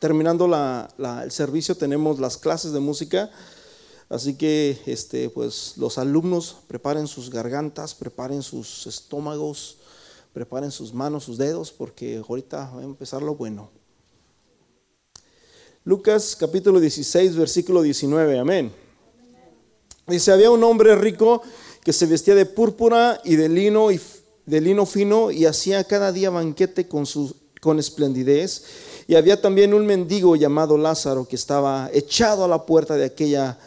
terminando el servicio tenemos las clases de música, así que este, pues, los alumnos preparen sus gargantas, preparen sus estómagos, preparen sus manos, sus dedos, porque ahorita va a empezar lo bueno. Lucas capítulo 16, versículo 19, amén. Dice, había un hombre rico que se vestía de púrpura y de lino, y, de lino fino y hacía cada día banquete con, su, con esplendidez y había también un mendigo llamado Lázaro que estaba echado a la puerta de, aquella,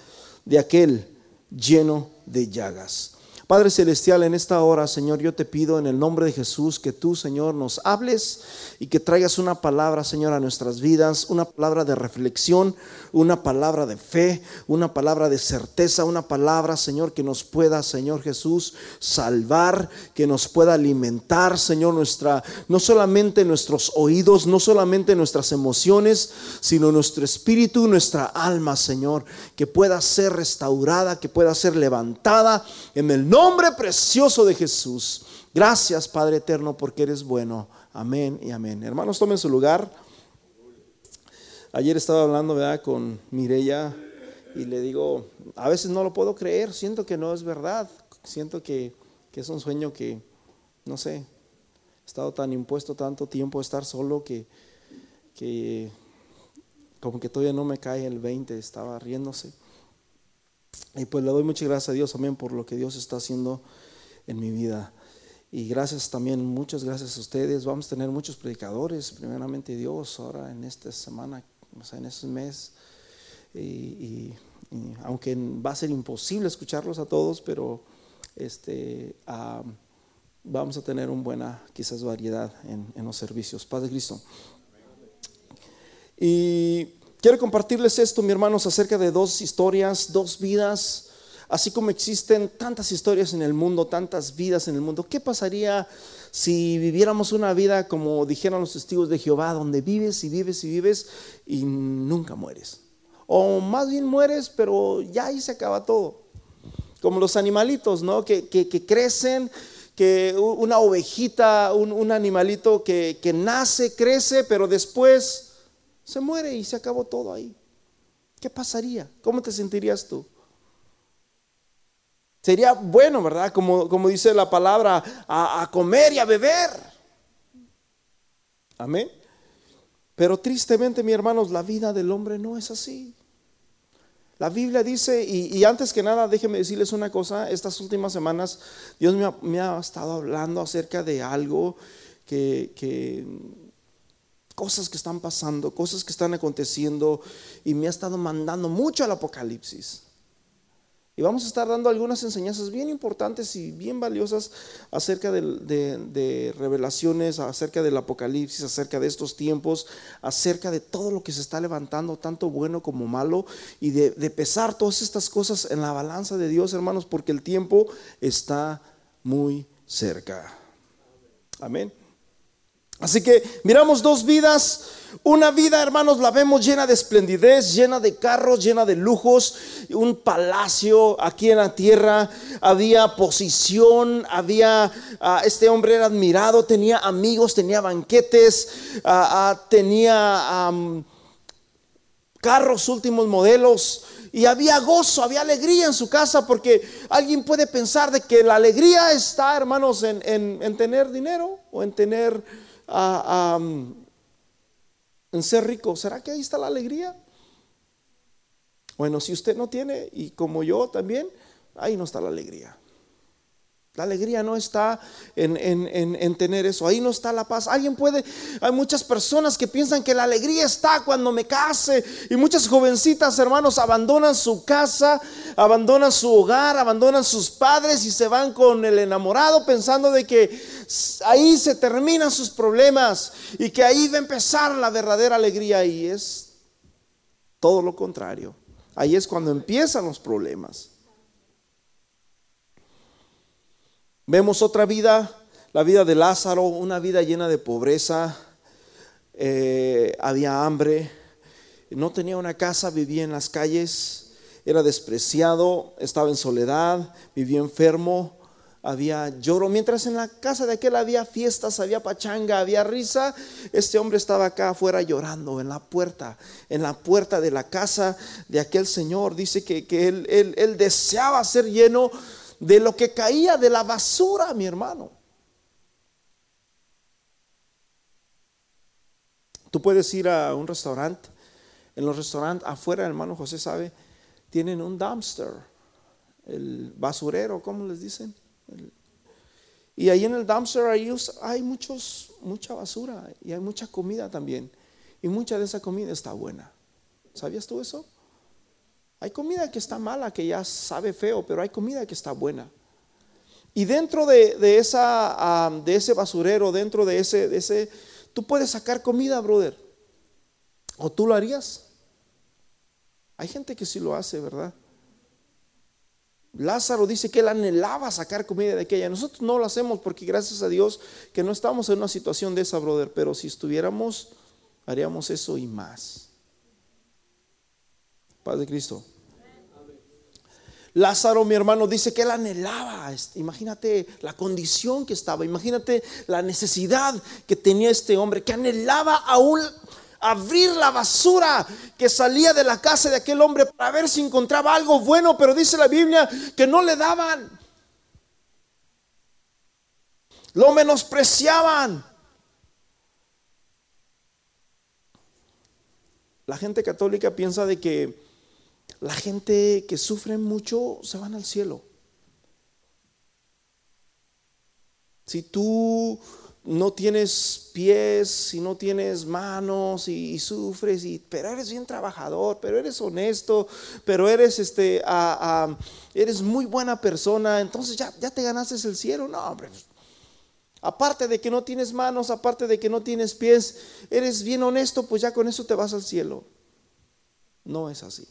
de aquel lleno de llagas. Padre Celestial, en esta hora, Señor, yo te pido en el nombre de Jesús que tú, Señor, nos hables y que traigas una palabra, Señor, a nuestras vidas, una palabra de reflexión, una palabra de fe, una palabra de certeza, una palabra, Señor, que nos pueda, Señor Jesús, salvar, que nos pueda alimentar, Señor, nuestra, no solamente nuestros oídos, no solamente nuestras emociones, sino nuestro espíritu, nuestra alma, Señor, que pueda ser restaurada, que pueda ser levantada en el nombre nombre precioso de Jesús. Gracias, Padre eterno, porque eres bueno. Amén y amén. Hermanos, tomen su lugar. Ayer estaba hablando ¿verdad? con Mireya y le digo, a veces no lo puedo creer, siento que no es verdad, siento que, es un sueño que, no sé, he estado tan impuesto tanto tiempo a estar solo que, que como que todavía no me cae el 20, estaba riéndose. Y pues le doy muchas gracias a Dios también por lo que Dios está haciendo en mi vida. Y gracias también, muchas gracias a ustedes. Vamos a tener muchos predicadores, primeramente Dios, ahora en esta semana, o sea, en este mes. Y, aunque va a ser imposible escucharlos a todos, pero este, vamos a tener una buena, quizás, variedad en, en los servicios. Paz de Cristo. Y Quiero compartirles esto, mis hermanos, acerca de dos historias, dos vidas, así como existen tantas historias en el mundo, tantas vidas en el mundo. ¿Qué pasaría si viviéramos una vida como dijeron los testigos de Jehová, donde vives y vives y vives y nunca mueres? O más bien mueres, pero ya ahí se acaba todo. Como los animalitos, ¿no? Que, crecen, que una ovejita, un, animalito que, que nace, crece, pero después se muere y se acabó todo ahí. ¿Qué pasaría? ¿Cómo te sentirías tú? Sería bueno, ¿verdad? Como, como dice la palabra, a, comer y a beber. Amén. Pero tristemente, mi hermanos, la vida del hombre no es así. La Biblia dice, y, antes que nada, déjenme decirles una cosa, estas últimas semanas Dios me ha, me ha estado hablando acerca de algo que, que cosas que están pasando, cosas que están aconteciendo y me ha estado mandando mucho al Apocalipsis. Y vamos a estar dando algunas enseñanzas bien importantes y bien valiosas acerca de, revelaciones, acerca del Apocalipsis, acerca de estos tiempos, acerca de todo lo que se está levantando, tanto bueno como malo, y de, pesar todas estas cosas en la balanza de Dios, hermanos, porque el tiempo está muy cerca. Amén. Así que miramos dos vidas. Una vida, hermanos, la vemos llena de esplendidez, llena de carros, llena de lujos, un palacio aquí en la tierra. Había posición, había, ah, este hombre era admirado, tenía amigos, tenía banquetes, ah, ah, tenía carros últimos modelos. Y había gozo, había alegría en su casa, porque alguien puede pensar de que la alegría está, hermanos, en, en tener dinero o en tener en ser rico, ¿será que ahí está la alegría? Bueno, si usted no tiene, y como yo también, ahí no está la alegría. La alegría no está en, tener eso, ahí no está la paz. Alguien puede, hay muchas personas que piensan que la alegría está cuando me case y muchas jovencitas, hermanos, abandonan su casa, abandonan su hogar, abandonan sus padres y se van con el enamorado pensando de que ahí se terminan sus problemas y que ahí va a empezar la verdadera alegría y es todo lo contrario. Ahí es cuando empiezan los problemas. Vemos otra vida, la vida de Lázaro, una vida llena de pobreza, eh, había hambre, no tenía una casa, vivía en las calles, era despreciado, estaba en soledad, vivía enfermo, había lloro. Mientras en la casa de aquel había fiestas, había pachanga, había risa, este hombre estaba acá afuera llorando en la puerta, en la puerta de la casa de aquel señor. Dice que, él, él deseaba ser lleno de lo que caía de la basura, mi hermano. Tú puedes ir a un restaurante. En los restaurantes afuera, hermano José sabe, tienen un dumpster, el basurero, ¿cómo les dicen? Y ahí en el dumpster hay muchos, mucha basura y hay mucha comida también. Y mucha de esa comida está buena. ¿Sabías tú eso? Hay comida que está mala, que ya sabe feo, pero hay comida que está buena. Y dentro de, esa, de ese basurero, dentro de ese, de ese, tú puedes sacar comida, brother. ¿O tú lo harías? Hay gente que sí lo hace, ¿verdad? Lázaro dice que él anhelaba sacar comida de aquella. Nosotros no lo hacemos porque gracias a Dios que no estamos en una situación de esa, brother. Pero si estuviéramos, haríamos eso y más. Paz de Cristo. Lázaro, mi hermano, dice que él anhelaba. Imagínate la condición que estaba. Imagínate la necesidad que tenía este hombre, que anhelaba aún abrir la basura que salía de la casa de aquel hombre para ver si encontraba algo bueno, pero dice la Biblia que no le daban. Lo menospreciaban. La gente católica piensa de que la gente que sufre mucho se van al cielo. Si tú no tienes pies, si no tienes manos y, sufres, y, pero eres bien trabajador, pero eres honesto, pero eres, este, eres muy buena persona, entonces ya, ya te ganaste el cielo. No, hombre. Aparte de que no tienes manos, aparte de que no tienes pies, eres bien honesto, pues ya con eso te vas al cielo. No es así.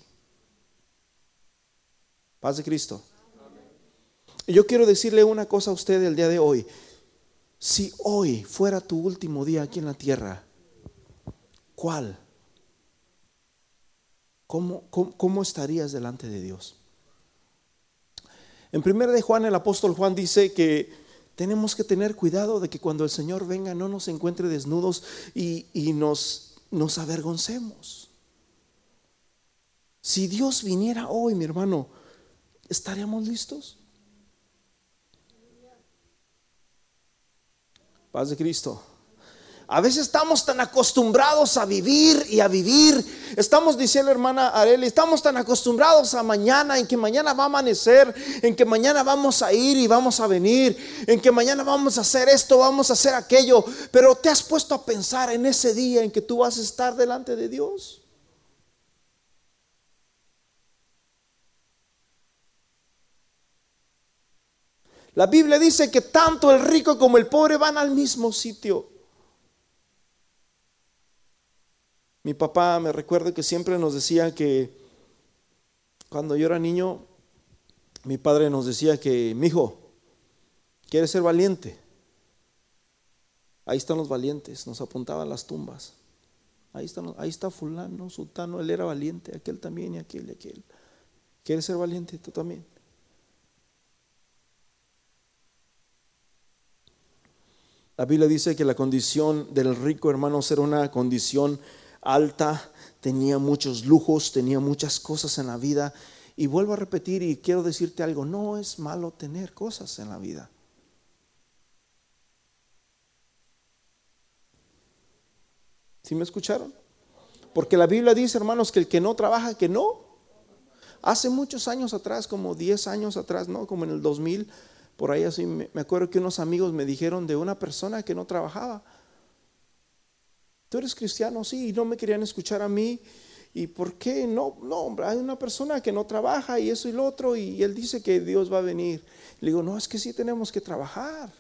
Paz de Cristo. Y yo quiero decirle una cosa a usted el día de hoy. Si hoy fuera tu último día aquí en la tierra, ¿cuál? ¿Cómo, cómo, estarías delante de Dios? En 1 de Juan, el apóstol Juan dice que tenemos que tener cuidado de que cuando el Señor venga no nos encuentre desnudos y, y nos, nos avergoncemos. Si Dios viniera hoy, mi hermano, ¿estaríamos listos? Paz de Cristo. A veces estamos tan acostumbrados a vivir y a vivir. Estamos diciendo, hermana Areli, estamos tan acostumbrados a mañana, en que mañana va a amanecer, en que mañana vamos a ir y vamos a venir, en que mañana vamos a hacer esto, vamos a hacer aquello. Pero te has puesto a pensar en ese día en que tú vas a estar delante de Dios. La Biblia dice que tanto el rico como el pobre van al mismo sitio. Mi papá me recuerdo que siempre nos decía que cuando yo era niño, mi padre nos decía que, mi hijo, ¿quieres ser valiente? Ahí están los valientes, nos apuntaban las tumbas. Ahí, están, ahí está fulano, sultano, él era valiente, aquel también y aquel y aquel. ¿Quieres ser valiente tú también? La Biblia dice que la condición del rico hermano era una condición alta, tenía muchos lujos, tenía muchas cosas en la vida. Y vuelvo a repetir y quiero decirte algo, no es malo tener cosas en la vida. ¿Sí me escucharon? Porque la Biblia dice, hermanos, que el que no trabaja, que no. Hace muchos años atrás, como 10 años atrás, ¿no? Como en el 2000, por ahí así me, acuerdo que unos amigos me dijeron de una persona que no trabajaba. ¿Tú eres cristiano? Sí, y no me querían escuchar a mí. ¿Y por qué? No, no, hombre, hay una persona que no trabaja y eso y lo otro, y él dice que Dios va a venir. Le digo, no, es que sí tenemos que trabajar.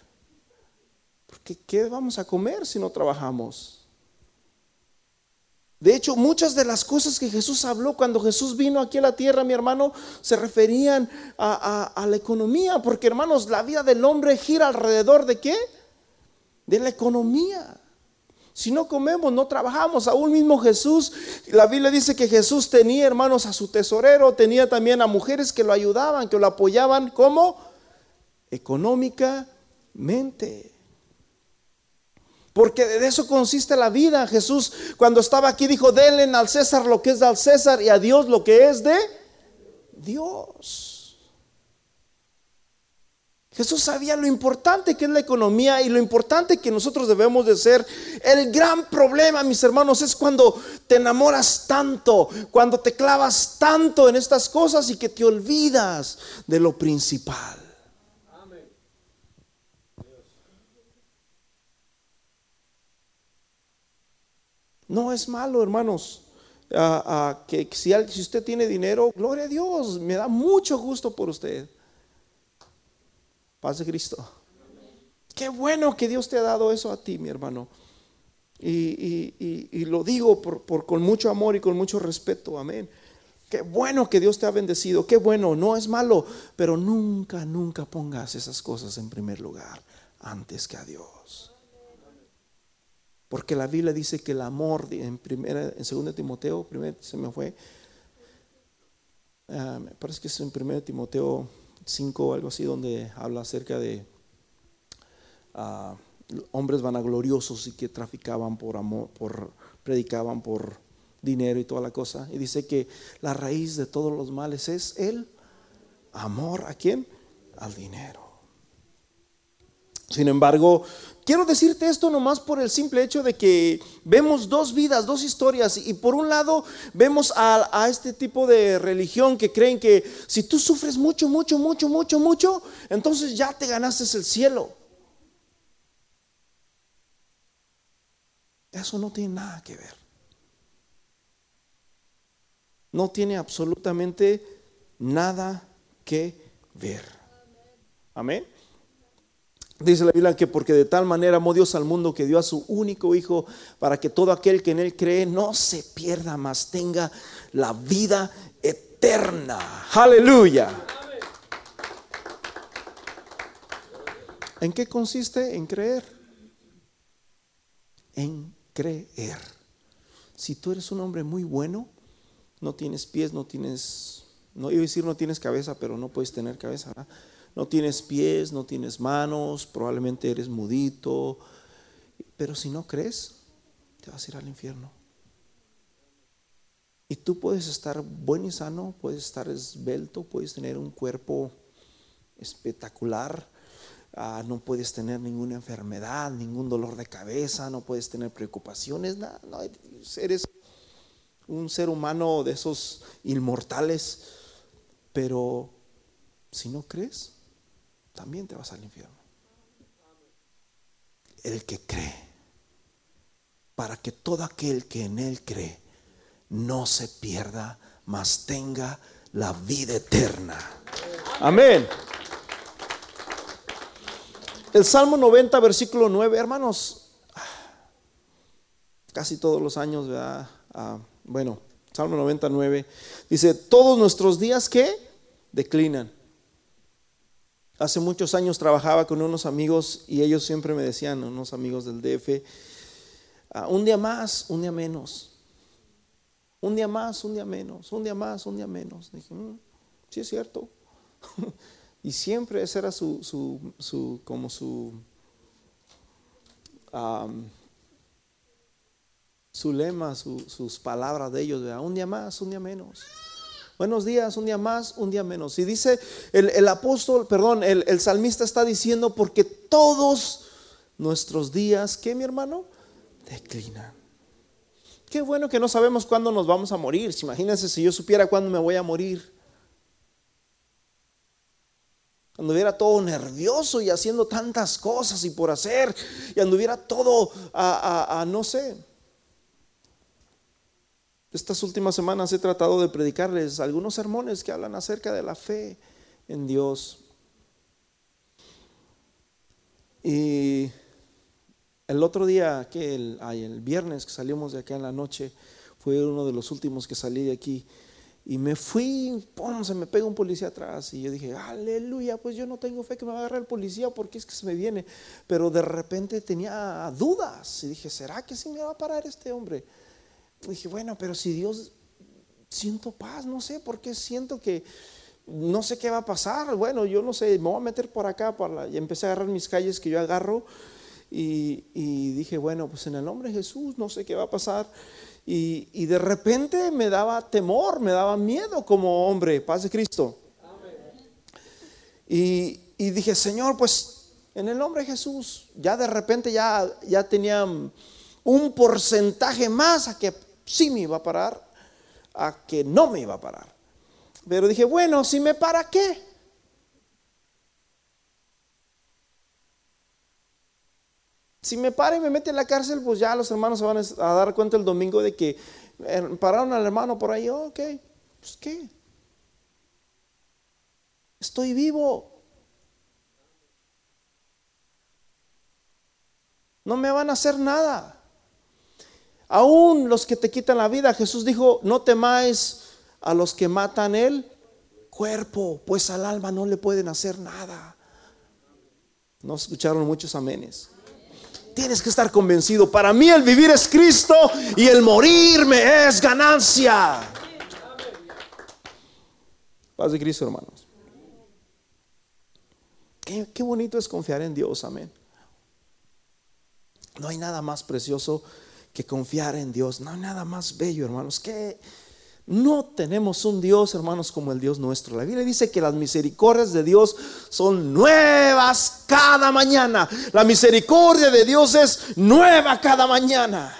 Porque ¿qué vamos a comer si no trabajamos? De hecho, muchas de las cosas que Jesús habló cuando Jesús vino aquí a la tierra, mi hermano, se referían a, la economía, porque hermanos, la vida del hombre gira alrededor de qué? De la economía. Si no comemos, no trabajamos. Aún mismo Jesús, la Biblia dice que Jesús tenía hermanos a su tesorero, tenía también a mujeres que lo ayudaban, que lo apoyaban. ¿Cómo? económicamente. Porque de eso consiste la vida. Jesús cuando estaba aquí dijo, denle al César lo que es del César y a Dios lo que es de Dios. Jesús sabía lo importante que es la economía y lo importante que nosotros debemos de ser. El gran problema, mis hermanos, es cuando te enamoras tanto, cuando te clavas tanto en estas cosas y que te olvidas de lo principal. No es malo, hermanos. que si, si usted tiene dinero, gloria a Dios, me da mucho gusto por usted. Paz de Cristo. Qué bueno que Dios te ha dado eso a ti, mi hermano. Y, lo digo por, con mucho amor y con mucho respeto. Amén. Qué bueno que Dios te ha bendecido. Qué bueno, no es malo. Pero nunca, nunca pongas esas cosas en primer lugar antes que a Dios. Porque la Biblia dice que el amor en primera, en 2 Timoteo, primero se me fue. Ah, me parece que es en 1 Timoteo 5 o algo así, donde habla acerca de uh, hombres vanagloriosos y que traficaban por amor, por, predicaban por dinero y toda la cosa. Y dice que la raíz de todos los males es el amor. ¿A quién? Al dinero. Sin embargo, quiero decirte esto nomás por el simple hecho de que vemos dos vidas, dos historias. Y por un lado vemos a, este tipo de religión que creen que si tú sufres mucho, mucho, mucho, mucho, mucho, entonces ya te ganaste el cielo. Eso no tiene nada que ver. No tiene absolutamente nada que ver. Amén. Dice la Biblia que porque de tal manera amó Dios al mundo que dio a su único Hijo para que todo aquel que en Él cree no se pierda, mas tenga la vida eterna. Aleluya. ¿En qué consiste? En creer. En creer. Si tú eres un hombre muy bueno, no tienes pies, no tienes, no iba a decir no tienes cabeza, pero no puedes tener cabeza. ¿verdad? No tienes pies, no tienes manos, probablemente eres mudito, pero si no crees, te vas a ir al infierno. Y tú puedes estar buen y sano, puedes estar esbelto, puedes tener un cuerpo espectacular, ah, no puedes tener ninguna enfermedad, ningún dolor de cabeza, no puedes tener preocupaciones, nada, no, eres un ser humano de esos inmortales, pero si no crees, también te vas al infierno. El que cree, para que todo aquel que en él cree no se pierda, mas tenga la vida eterna. Amén. El Salmo 90, versículo 9, hermanos, casi todos los años, ¿verdad? Ah, bueno, Salmo 99, dice, todos nuestros días que declinan. Hace muchos años trabajaba con unos amigos y ellos siempre me decían, unos amigos del DF, ah, un día más, un día menos. Un día más, un día menos, un día más, un día menos. Dije, mm, sí es cierto. y siempre ese era su, su, como su, su lema, sus palabras de ellos, un día más, un día menos. Buenos días, un día más, un día menos. Y dice el, apóstol, perdón, el, el, salmista está diciendo porque todos nuestros días, ¿qué mi hermano? Declinan. Qué bueno que no sabemos cuándo nos vamos a morir. Imagínense si yo supiera cuándo me voy a morir. Anduviera todo nervioso y haciendo tantas cosas y por hacer, y anduviera todo a no sé, estas últimas semanas he tratado de predicarles algunos sermones que hablan acerca de la fe en Dios. Y el otro día, que el, el viernes que salimos de acá en la noche, fue uno de los últimos que salí de aquí. Y me fui, ¡pum! se me pega un policía atrás. Y yo dije, aleluya, pues yo no tengo fe que me va a agarrar el policía porque es que se me viene. Pero de repente tenía dudas. Y dije, ¿será que sí me va a parar este hombre? Dije, bueno, pero si Dios, siento paz, no sé por qué siento que no sé qué va a pasar. Bueno, yo no sé, me voy a meter por acá. Para y empecé a agarrar mis calles que yo agarro. Y, dije, bueno, pues en el nombre de Jesús, no sé qué va a pasar. Y, de repente me daba temor, me daba miedo como hombre, paz de Cristo. Y, y, dije, Señor, pues en el nombre de Jesús, ya de repente ya, ya tenía un porcentaje más a que sí me iba a parar, a que no me iba a parar. Pero dije, bueno, si me para, ¿qué? Si me para y me mete en la cárcel, pues ya los hermanos se van a dar cuenta el domingo de que eh, pararon al hermano por ahí, ok, pues qué. Estoy vivo. No me van a hacer nada. Aún los que te quitan la vida, Jesús dijo, no temáis a los que matan el cuerpo, pues al alma no le pueden hacer nada. No escucharon muchos amenes. Tienes que estar convencido. Para mí el vivir es Cristo y el morirme es ganancia. Paz de Cristo, hermanos. Qué, qué, bonito es confiar en Dios, amén. No hay nada más precioso confiar en Dios. No hay nada más bello, hermanos. Que no tenemos un Dios, hermanos, como el Dios nuestro. La Biblia dice que las misericordias de Dios son nuevas cada mañana. La misericordia de Dios es nueva cada mañana.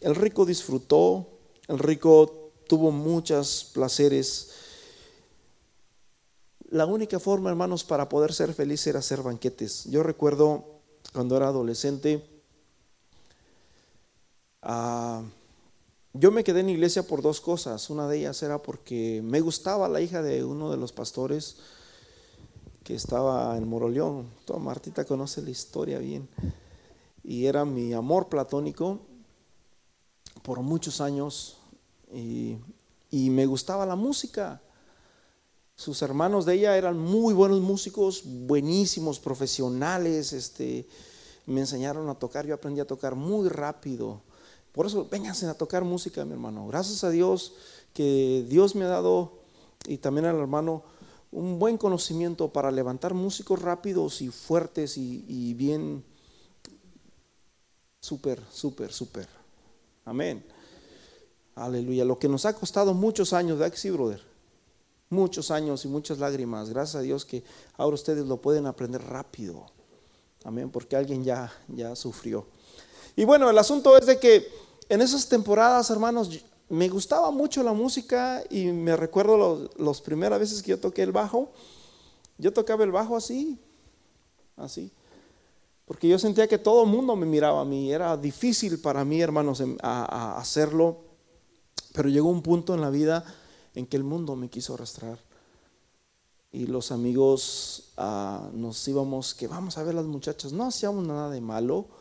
El rico disfrutó, el rico tuvo muchos placeres. La única forma, hermanos, para poder ser feliz era hacer banquetes. Yo recuerdo cuando era adolescente, Ah, yo me quedé en iglesia por dos cosas. Una de ellas era porque me gustaba la hija de uno de los pastores que estaba en Moroleón. Toda Martita conoce la historia bien. Y era mi amor platónico por muchos años. Y me gustaba la música. Sus hermanos de ella eran muy buenos músicos, buenísimos, profesionales. Este, me enseñaron a tocar. Yo aprendí a tocar muy rápido. Por eso, vénganse a tocar música, mi hermano. Gracias a Dios que Dios me ha dado, y también al hermano, un buen conocimiento para levantar músicos rápidos y fuertes y, bien, súper, súper, súper. Amén. Aleluya. Lo que nos ha costado muchos años, ¿verdad brother? Muchos años y muchas lágrimas. Gracias a Dios que ahora ustedes lo pueden aprender rápido. Amén, porque alguien ya, ya sufrió. Y bueno, el asunto es de que en esas temporadas, hermanos, me gustaba mucho la música y me recuerdo las primeras veces que yo toqué el bajo. Yo tocaba el bajo así, así. Porque yo sentía que todo el mundo me miraba a mí. Era difícil para mí, hermanos, em, a, hacerlo. Pero llegó un punto en la vida en que el mundo me quiso arrastrar. Y los amigos ah, nos íbamos, que vamos a ver las muchachas. No hacíamos nada de malo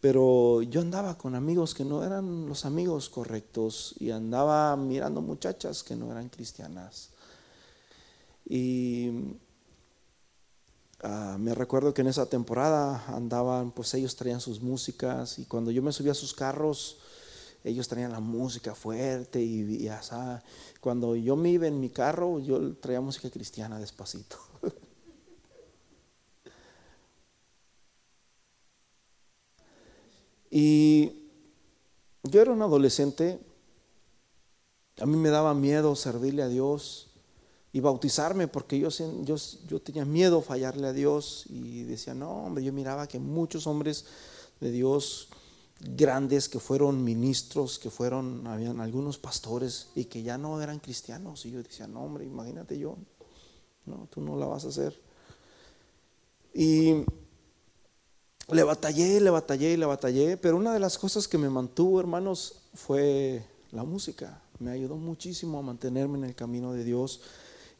pero yo andaba con amigos que no eran los amigos correctos y andaba mirando muchachas que no eran cristianas. Y ah, me recuerdo que en esa temporada andaban, pues ellos traían sus músicas y cuando yo me subía a sus carros, ellos traían la música fuerte y, y cuando yo me iba en mi carro, yo traía música cristiana despacito. Y yo era un adolescente, a mí me daba miedo servirle a Dios y bautizarme porque yo, yo, yo tenía miedo fallarle a Dios y decía, no, hombre, yo miraba que muchos hombres de Dios grandes que fueron ministros, que fueron, habían algunos pastores y que ya no eran cristianos. Y yo decía, no, hombre, imagínate yo, no, tú no la vas a hacer. Y le batallé, le batallé, le batallé, pero una de las cosas que me mantuvo, hermanos, fue la música. Me ayudó muchísimo a mantenerme en el camino de Dios.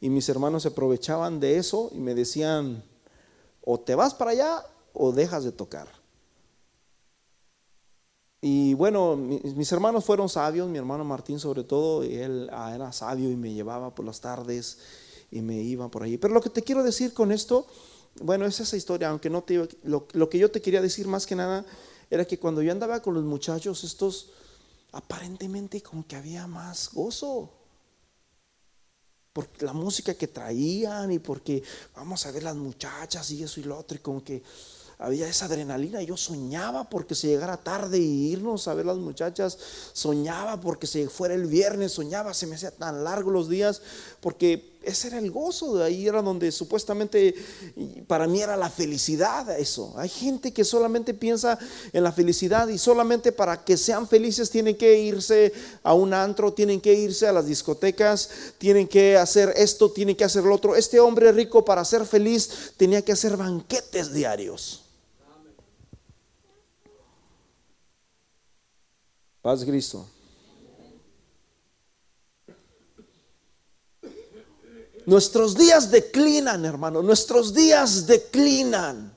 Y mis hermanos se aprovechaban de eso y me decían, o te vas para allá o dejas de tocar. Y bueno, mis hermanos fueron sabios, mi hermano Martín sobre todo, él ah, era sabio y me llevaba por las tardes y me iba por allí. Pero lo que te quiero decir con esto bueno, es esa historia, aunque no te lo, lo, que yo te quería decir más que nada era que cuando yo andaba con los muchachos, estos, aparentemente como que había más gozo. Por la música que traían y porque vamos a ver las muchachas y eso y lo otro y como que había esa adrenalina. Yo soñaba porque se llegara tarde y irnos a ver las muchachas. Soñaba porque se fuera el viernes. Soñaba, se me hacía tan largo los días porque ese era el gozo. De ahí era donde supuestamente para mí era la felicidad. Eso. Hay gente que solamente piensa en la felicidad y solamente para que sean felices tienen que irse a un antro, tienen que irse a las discotecas, tienen que hacer esto, tienen que hacer lo otro. Este hombre rico para ser feliz tenía que hacer banquetes diarios. Paz Cristo. Nuestros días declinan, hermano, nuestros días declinan.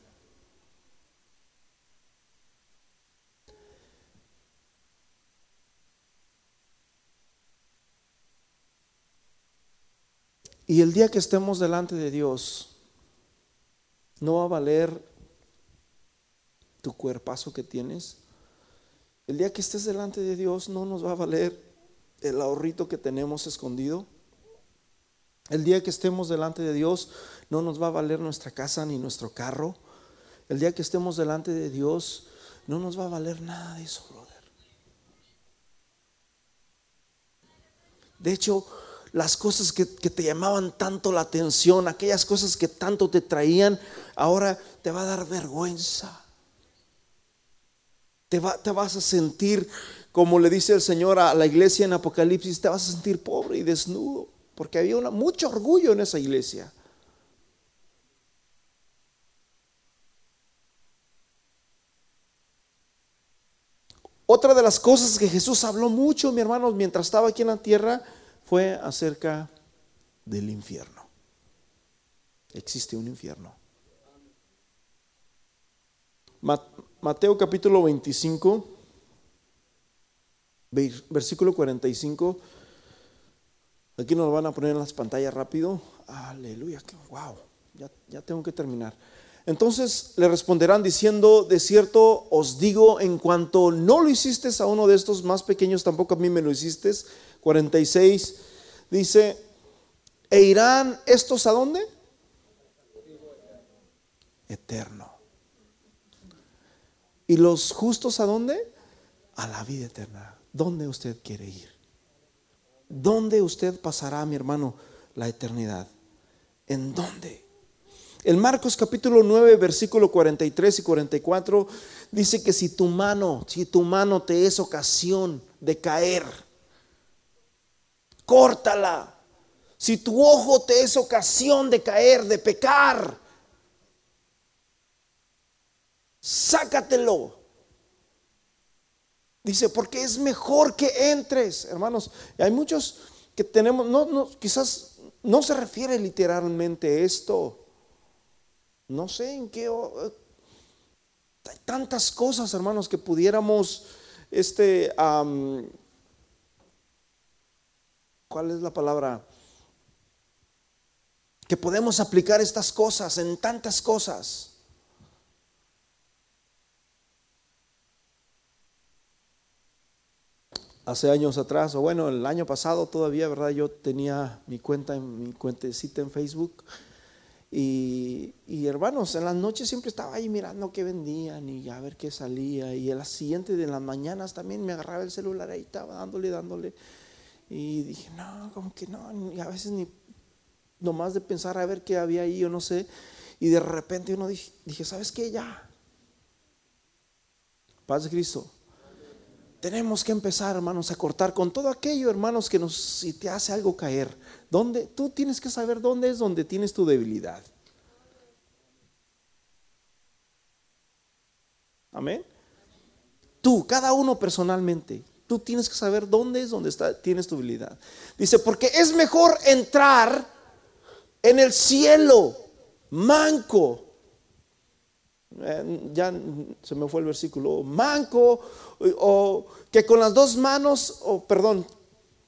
Y el día que estemos delante de Dios, no va a valer tu cuerpazo que tienes, el día que estés delante de Dios no nos va a valer el ahorrito que tenemos escondido. El día que estemos delante de Dios no nos va a valer nuestra casa ni nuestro carro. El día que estemos delante de Dios no nos va a valer nada de eso, brother. De hecho, las cosas que, que, te llamaban tanto la atención, aquellas cosas que tanto te traían, ahora te va a dar vergüenza. Te, vas a sentir, como le dice el Señor a la iglesia en Apocalipsis, te vas a sentir pobre y desnudo, porque había mucho orgullo en esa iglesia. Otra de las cosas que Jesús habló mucho, mi hermano, mientras estaba aquí en la tierra, fue acerca del infierno. Existe un infierno. Mateo capítulo 25, versículo 45. Aquí nos van a poner en las pantallas rápido. Aleluya, wow, ya, ya tengo que terminar. Entonces le responderán diciendo, de cierto os digo, en cuanto no lo hiciste a uno de estos más pequeños, tampoco a mí me lo hiciste. 46 dice, ¿e irán estos a dónde? Eterno. ¿Y los justos a dónde? A la vida eterna. ¿Dónde usted quiere ir? ¿Dónde usted pasará, mi hermano, la eternidad? ¿En dónde? En Marcos capítulo 9, versículo 43 y 44 dice que si tu mano, si tu mano te es ocasión de caer, córtala. Si tu ojo te es ocasión de caer, de pecar, sácatelo. Dice, porque es mejor que entres, hermanos. Hay muchos que tenemos, no, no, quizás no se refiere literalmente esto. No sé en qué. hay tantas cosas, hermanos, que pudiéramos, este, ¿cuál es la palabra? Que podemos aplicar estas cosas en tantas cosas. Hace años atrás, o bueno, el año pasado todavía, ¿verdad? Yo tenía mi cuenta, en, mi cuentecita en Facebook. Y, hermanos, en las noches siempre estaba ahí mirando qué vendían y a ver qué salía. Y a las siguientes de las mañanas también me agarraba el celular ahí, estaba dándole, dándole. Y dije, no, como que no. Y a veces ni nomás de pensar a ver qué había ahí, yo no sé. Y de repente uno dije, dije ¿sabes qué? Ya. Paz de Cristo tenemos que empezar, hermanos, a cortar con todo aquello, hermanos, que nos, si te hace algo caer, ¿dónde? Tú tienes que saber dónde es donde tienes tu debilidad. Amén. Tú, cada uno personalmente, tú tienes que saber dónde es donde está, tienes tu debilidad. Dice, porque es mejor entrar en el cielo manco ya se me fue el versículo, manco, o, que con las dos manos, o perdón,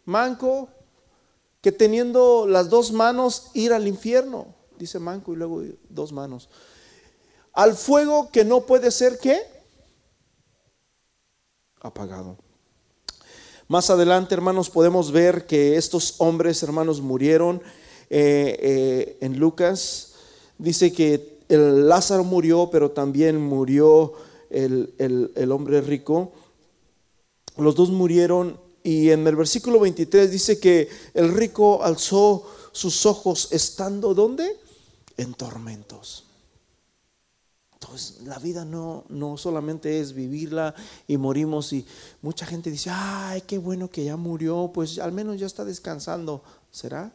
manco, que teniendo las dos manos ir al infierno, dice manco y luego dos manos, al fuego que no puede ser qué? Apagado. Más adelante, hermanos, podemos ver que estos hombres, hermanos, murieron. Eh, eh, en Lucas dice que el Lázaro murió, pero también murió el, el hombre rico. Los dos murieron y en el versículo 23 dice que el rico alzó sus ojos estando ¿dónde? En tormentos. Entonces, la vida no, no solamente es vivirla y morimos y mucha gente dice, ay, qué bueno que ya murió, pues al menos ya está descansando. ¿Será?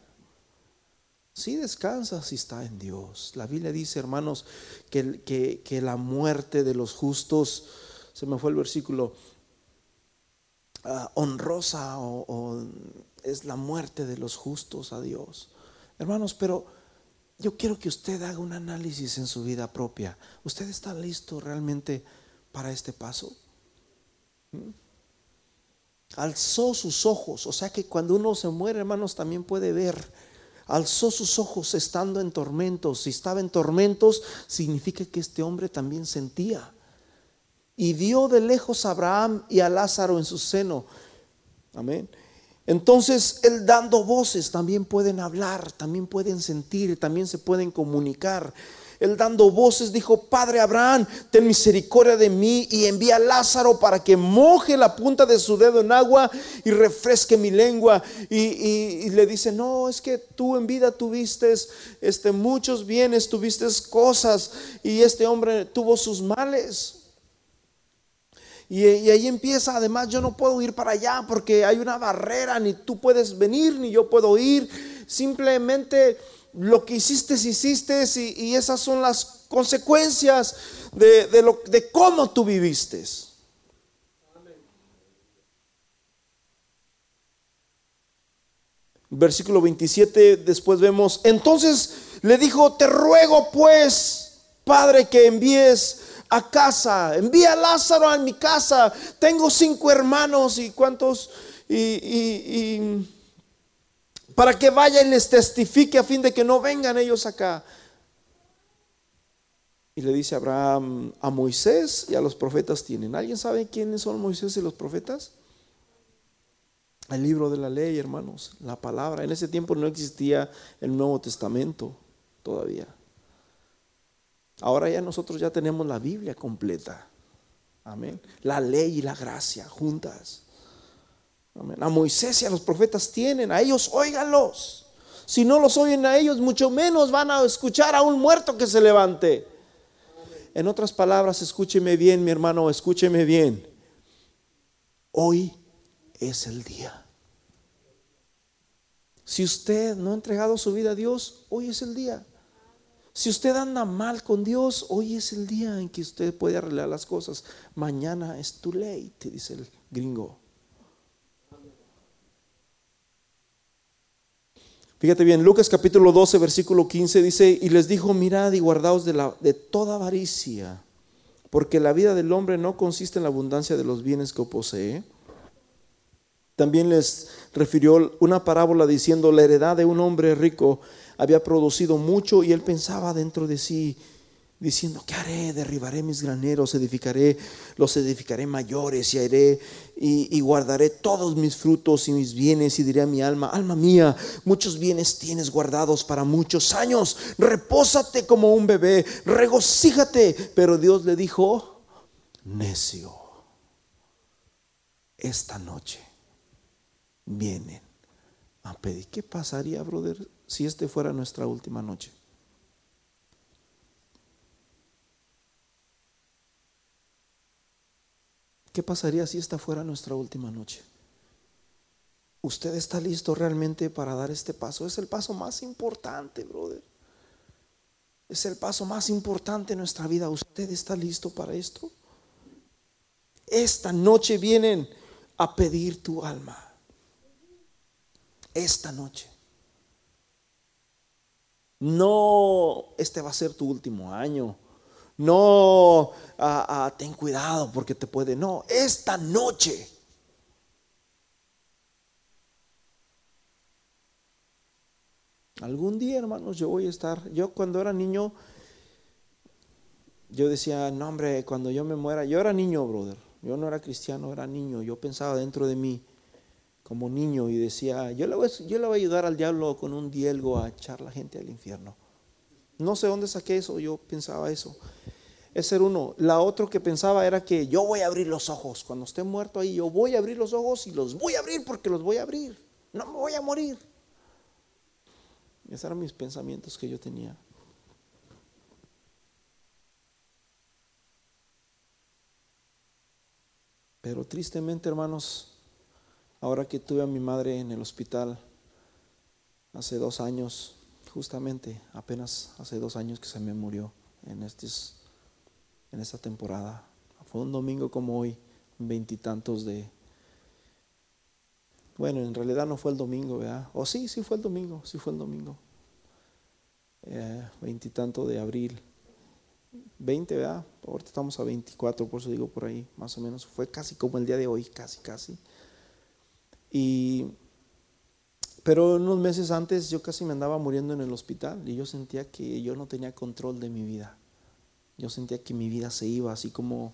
Sí descansa si está en Dios. La Biblia dice, hermanos, que, que, la muerte de los justos, se me fue el versículo, ah, honrosa o es la muerte de los justos a Dios. Hermanos, pero yo quiero que usted haga un análisis en su vida propia. ¿Usted está listo realmente para este paso? ¿Mm? Alzó sus ojos, o sea que cuando uno se muere, hermanos, también puede ver. Alzó sus ojos estando en tormentos. Si estaba en tormentos, significa que este hombre también sentía. Y vio de lejos a Abraham y a Lázaro en su seno. Amén. Entonces, Él dando voces también pueden hablar, también pueden sentir, también se pueden comunicar. Él dando voces dijo, Padre Abraham, ten misericordia de mí y envía a Lázaro para que moje la punta de su dedo en agua y refresque mi lengua. Y, le dice, no, es que tú en vida tuviste este, muchos bienes, tuviste cosas y este hombre tuvo sus males. Y, ahí empieza, además yo no puedo ir para allá porque hay una barrera, ni tú puedes venir, ni yo puedo ir. Simplemente lo que hiciste, hiciste y, y esas son las consecuencias de, lo, de cómo tú viviste. Versículo 27, después vemos, entonces le dijo, te ruego pues, Padre, que envíes a casa, envía a Lázaro a mi casa, tengo cinco hermanos y cuántos, y, para que vaya y les testifique a fin de que no vengan ellos acá. Y le dice Abraham a Moisés y a los profetas tienen. ¿Alguien sabe quiénes son Moisés y los profetas? El libro de la ley, hermanos, la palabra. En ese tiempo no existía el Nuevo Testamento todavía. Ahora ya nosotros ya tenemos la Biblia completa. Amén. La ley y la gracia juntas. A Moisés y a los profetas tienen, a ellos óiganlos. Si no los oyen a ellos, mucho menos van a escuchar a un muerto que se levante. En otras palabras, escúcheme bien, mi hermano, escúcheme bien. Hoy es el día. Si usted no ha entregado su vida a Dios, hoy es el día. Si usted anda mal con Dios, hoy es el día en que usted puede arreglar las cosas. Mañana es too late, dice el gringo. Fíjate bien, Lucas capítulo 12, versículo 15 dice, y les dijo, mirad y guardaos de, la, de toda avaricia, porque la vida del hombre no consiste en la abundancia de los bienes que posee. También les refirió una parábola diciendo, la heredad de un hombre rico había producido mucho y él pensaba dentro de sí, diciendo, ¿qué haré? Derribaré mis graneros, edificaré, los edificaré mayores y haré y, guardaré todos mis frutos y mis bienes y diré a mi alma, alma mía, muchos bienes tienes guardados para muchos años, repósate como un bebé, regocíjate. Pero Dios le dijo, necio, esta noche vienen a pedir. ¿Qué pasaría, brother, si este fuera nuestra última noche? ¿Qué pasaría si esta fuera nuestra última noche? ¿Usted está listo realmente para dar este paso? Es el paso más importante, brother. Es el paso más importante en nuestra vida. ¿Usted está listo para esto? Esta noche vienen a pedir tu alma. Esta noche. No, este va a ser tu último año. No, ah, ah, ten cuidado porque te puede. No, esta noche. Algún día, hermanos, yo voy a estar. Yo cuando era niño, yo decía, no, hombre, cuando yo me muera, yo era niño, brother. Yo no era cristiano, era niño. Yo pensaba dentro de mí, como niño y decía, yo le, voy, yo le voy a ayudar al diablo con un dielgo a echar la gente al infierno. No sé dónde saqué eso, yo pensaba eso. Ese era uno. La otra que pensaba era que yo voy a abrir los ojos. Cuando esté muerto ahí, yo voy a abrir los ojos y los voy a abrir porque los voy a abrir. No me voy a morir. Esos eran mis pensamientos que yo tenía. Pero tristemente, hermanos, ahora que tuve a mi madre en el hospital hace dos años, justamente apenas hace dos años que se me murió en en esta temporada. Fue un domingo como hoy, veintitantos de... Bueno, en realidad no fue el domingo, ¿verdad? O sí, sí fue el domingo, sí fue el domingo. Eh, veintitanto de abril. Veinte, ¿verdad? Ahorita estamos a veinticuatro, por eso digo por ahí, más o menos. Fue casi como el día de hoy, casi, casi. Y, pero unos meses antes yo casi me andaba muriendo en el hospital y yo sentía que yo no tenía control de mi vida. Yo sentía que mi vida se iba así como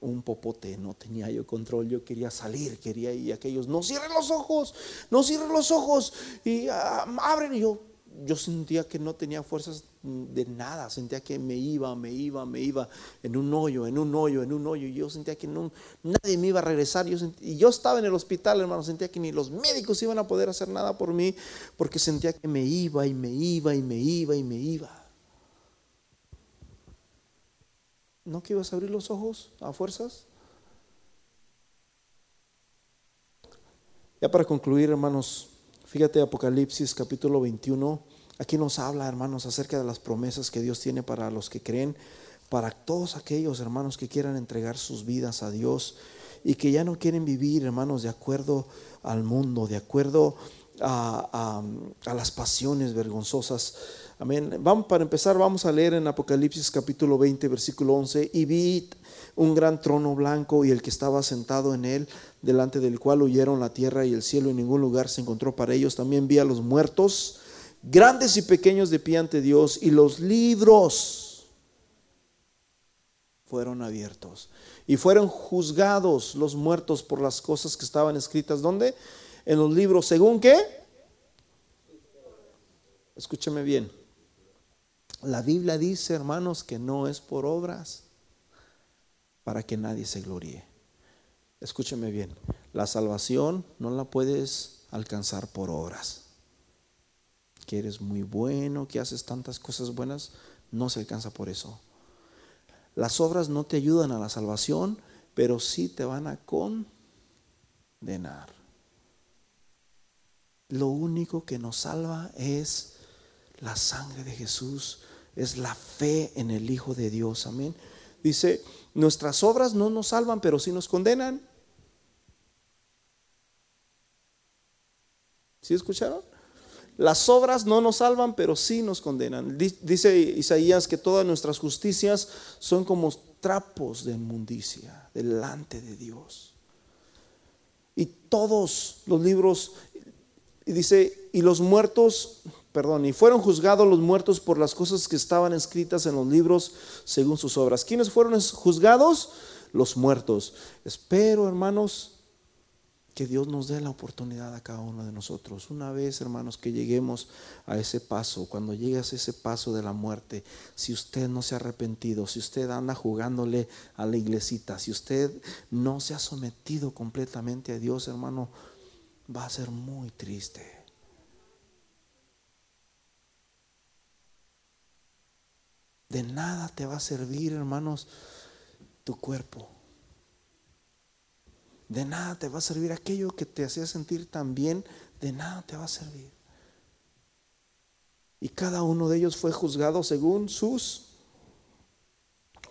un popote, no tenía yo control, yo quería salir, quería ir aquellos, no cierren los ojos, no cierren los ojos y ah, abren y yo yo sentía que no tenía fuerzas de nada, sentía que me iba, me iba, me iba en un hoyo, en un hoyo, en un hoyo. Y yo sentía que no, nadie me iba a regresar. Y yo estaba en el hospital, hermano, sentía que ni los médicos iban a poder hacer nada por mí porque sentía que me iba y me iba y me iba y me iba. ¿No que ibas a abrir los ojos a fuerzas? Ya para concluir, hermanos, fíjate Apocalipsis capítulo 21. Aquí nos habla, hermanos, acerca de las promesas que Dios tiene para los que creen, para todos aquellos hermanos que quieran entregar sus vidas a Dios y que ya no quieren vivir, hermanos, de acuerdo al mundo, de acuerdo a, las pasiones vergonzosas Amén. Vamos, para empezar, vamos a leer en Apocalipsis capítulo 20, versículo 11. Y vi un gran trono blanco y el que estaba sentado en él, delante del cual huyeron la tierra y el cielo, y ningún lugar se encontró para ellos. También vi a los muertos, grandes y pequeños de pie ante Dios, y los libros fueron abiertos. Y fueron juzgados los muertos por las cosas que estaban escritas. ¿Dónde? En los libros. ¿Según qué? Escúchame bien la Biblia dice, hermanos, que no es por obras para que nadie se gloríe. Escúcheme bien, la salvación no la puedes alcanzar por obras. Que eres muy bueno, que haces tantas cosas buenas, no se alcanza por eso. Las obras no te ayudan a la salvación, pero sí te van a condenar. Lo único que nos salva es la sangre de Jesús es la fe en el Hijo de Dios. Amén. Dice, nuestras obras no nos salvan, pero sí nos condenan. ¿Sí escucharon? Las obras no nos salvan, pero sí nos condenan. Dice Isaías que todas nuestras justicias son como trapos de inmundicia delante de Dios. Y todos los libros, y dice, y los muertos perdón, y fueron juzgados los muertos por las cosas que estaban escritas en los libros según sus obras. ¿Quiénes fueron juzgados? Los muertos. Espero, hermanos, que Dios nos dé la oportunidad a cada uno de nosotros. Una vez, hermanos, que lleguemos a ese paso, cuando llegues a ese paso de la muerte, si usted no se ha arrepentido, si usted anda jugándole a la iglesita, si usted no se ha sometido completamente a Dios, hermano, va a ser muy triste. De nada te va a servir, hermanos, tu cuerpo. De nada te va a servir aquello que te hacía sentir tan bien, de nada te va a servir. Y cada uno de ellos fue juzgado según sus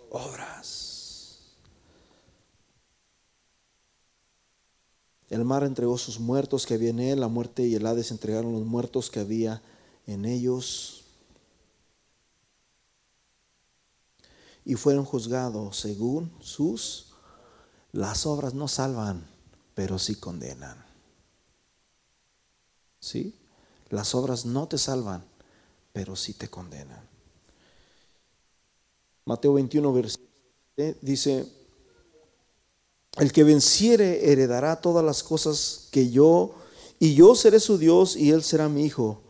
obras. El mar entregó sus muertos que había en él, la muerte y el Hades entregaron los muertos que había en ellos. y fueron juzgados según sus... Las obras no salvan, pero sí condenan. ¿Sí? Las obras no te salvan, pero sí te condenan. Mateo 21, versículo dice, El que venciere heredará todas las cosas que yo, y yo seré su Dios y él será mi hijo.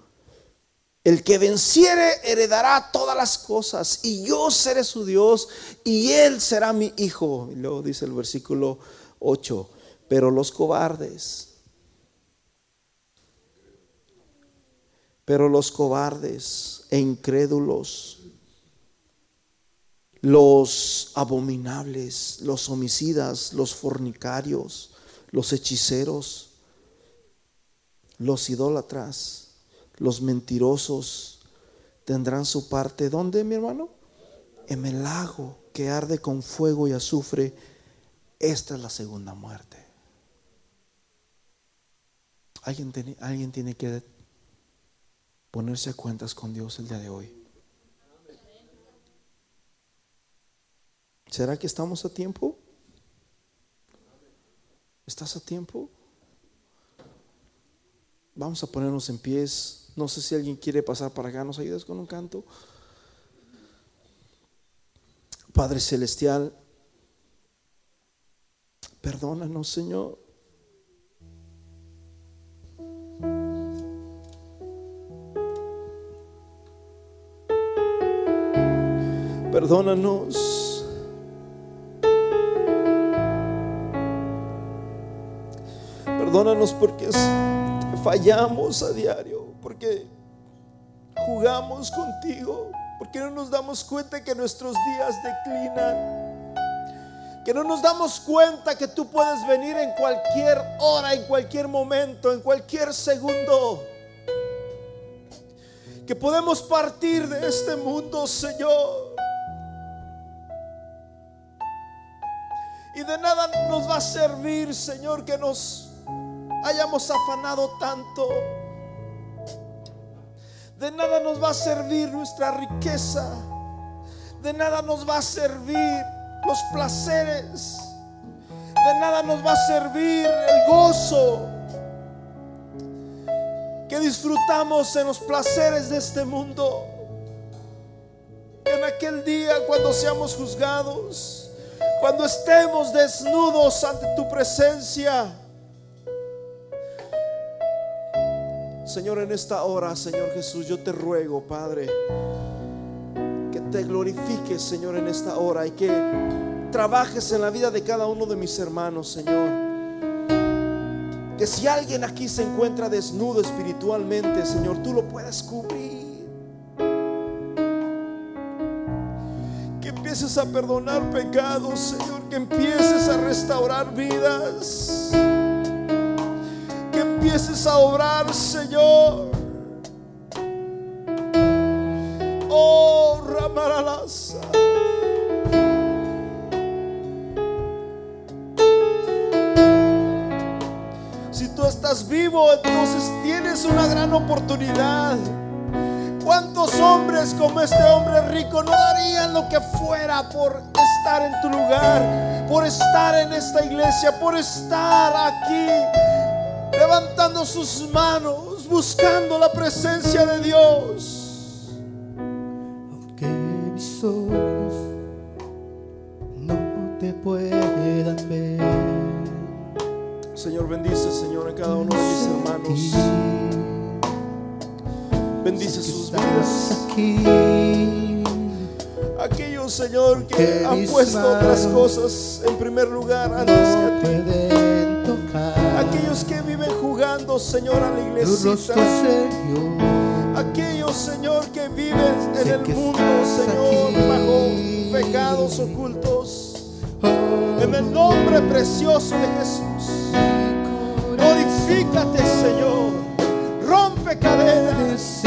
El que venciere heredará todas las cosas y yo seré su Dios y él será mi hijo. Y luego dice el versículo 8, pero los cobardes, pero los cobardes e incrédulos, los abominables, los homicidas, los fornicarios, los hechiceros, los idólatras, los mentirosos tendrán su parte. ¿Dónde, mi hermano? En el lago que arde con fuego y azufre. Esta es la segunda muerte. Alguien tiene, alguien tiene que ponerse a cuentas con Dios el día de hoy. ¿Será que estamos a tiempo? ¿Estás a tiempo? Vamos a ponernos en pies. No sé si alguien quiere pasar para acá. ¿Nos ayudas con un canto? Padre Celestial, perdónanos, Señor. Perdónanos. Perdónanos porque fallamos a diario, porque jugamos contigo, porque no nos damos cuenta que nuestros días declinan, que no nos damos cuenta que tú puedes venir en cualquier hora, en cualquier momento, en cualquier segundo, que podemos partir de este mundo, Señor. Y de nada nos va a servir, Señor, que nos hayamos afanado tanto. De nada nos va a servir nuestra riqueza. De nada nos va a servir los placeres. De nada nos va a servir el gozo que disfrutamos en los placeres de este mundo. En aquel día cuando seamos juzgados, cuando estemos desnudos ante tu presencia Señor, en esta hora, Señor Jesús, yo te ruego, Padre, que te glorifiques, Señor, en esta hora y que trabajes en la vida de cada uno de mis hermanos, Señor. Que si alguien aquí se encuentra desnudo espiritualmente, Señor, tú lo puedas cubrir. Que empieces a perdonar pecados, Señor. Que empieces a restaurar vidas a obrar, Señor. Oh, Ramaralaza. Si tú estás vivo, entonces tienes una gran oportunidad. ¿Cuántos hombres como este hombre rico no darían lo que fuera por estar en tu lugar, por estar en esta iglesia, por estar aquí levantando sus manos, buscando la presencia de Dios. Aunque mis ojos no te puedan ver. Señor, bendice, Señor, a cada uno de mis hermanos. Bendice sus vidas. Aquellos, Señor, que han puesto otras cosas en primer lugar antes que a ti. Aquellos que viven jugando, Señor, a la iglesia. Aquellos, Señor, que viven en el mundo, Señor, bajo pecados ocultos. En el nombre precioso de Jesús. Glorifícate, Señor. Rompe cadenas